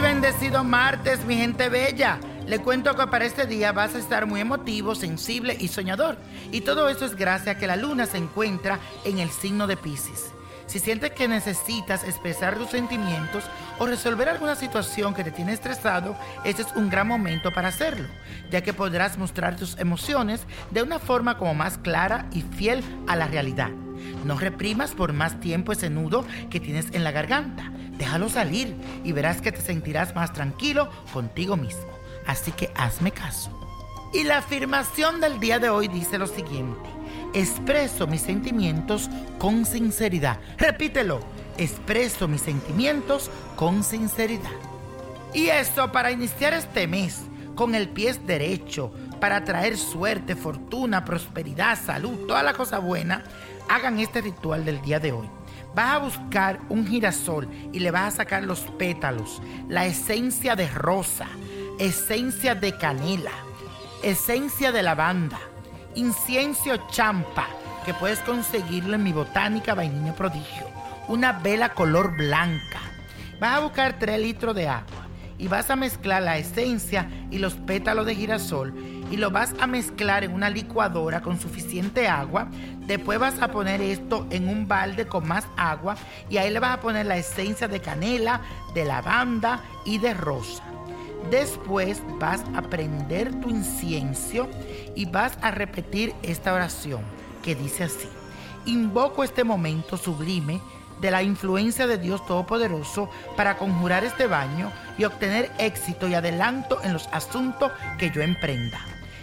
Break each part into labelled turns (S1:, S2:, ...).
S1: Bendecido martes, mi gente bella. Le cuento que para este día vas a estar muy emotivo, sensible y soñador. Y todo eso es gracias a que la luna se encuentra en el signo de Pisces. Si sientes que necesitas expresar tus sentimientos o resolver alguna situación que te tiene estresado, este es un gran momento para hacerlo, ya que podrás mostrar tus emociones de una forma como más clara y fiel a la realidad. No reprimas por más tiempo ese nudo que tienes en la garganta. Déjalo salir y verás que te sentirás más tranquilo contigo mismo. Así que hazme caso. Y la afirmación del día de hoy dice lo siguiente. Expreso mis sentimientos con sinceridad. Repítelo. Expreso mis sentimientos con sinceridad. Y esto para iniciar este mes con el pie derecho, para traer suerte, fortuna, prosperidad, salud, toda la cosa buena, hagan este ritual del día de hoy. Vas a buscar un girasol y le vas a sacar los pétalos, la esencia de rosa, esencia de canela, esencia de lavanda, incienso champa, que puedes conseguirlo en mi botánica vainilla prodigio, una vela color blanca. Vas a buscar 3 litros de agua y vas a mezclar la esencia y los pétalos de girasol y lo vas a mezclar en una licuadora con suficiente agua. Después vas a poner esto en un balde con más agua y ahí le vas a poner la esencia de canela, de lavanda y de rosa. Después vas a prender tu incienso y vas a repetir esta oración que dice así. Invoco este momento sublime de la influencia de Dios Todopoderoso para conjurar este baño y obtener éxito y adelanto en los asuntos que yo emprenda.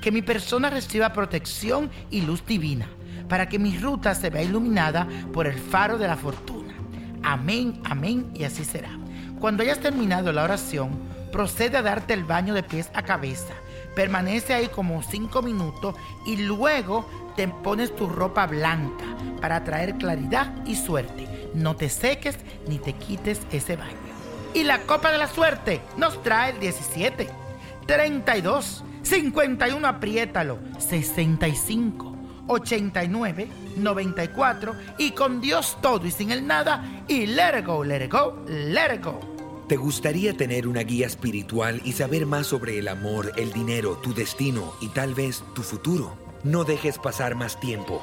S1: Que mi persona reciba protección y luz divina, para que mi ruta se vea iluminada por el faro de la fortuna. Amén, amén, y así será. Cuando hayas terminado la oración, procede a darte el baño de pies a cabeza. Permanece ahí como cinco minutos y luego te pones tu ropa blanca para traer claridad y suerte. No te seques ni te quites ese baño. Y la copa de la suerte nos trae el 17, 32, 51, apriétalo, 65, 89, 94 y con Dios todo y sin el nada y let it go, let it go, let it go.
S2: ¿Te gustaría tener una guía espiritual y saber más sobre el amor, el dinero, tu destino y tal vez tu futuro? No dejes pasar más tiempo.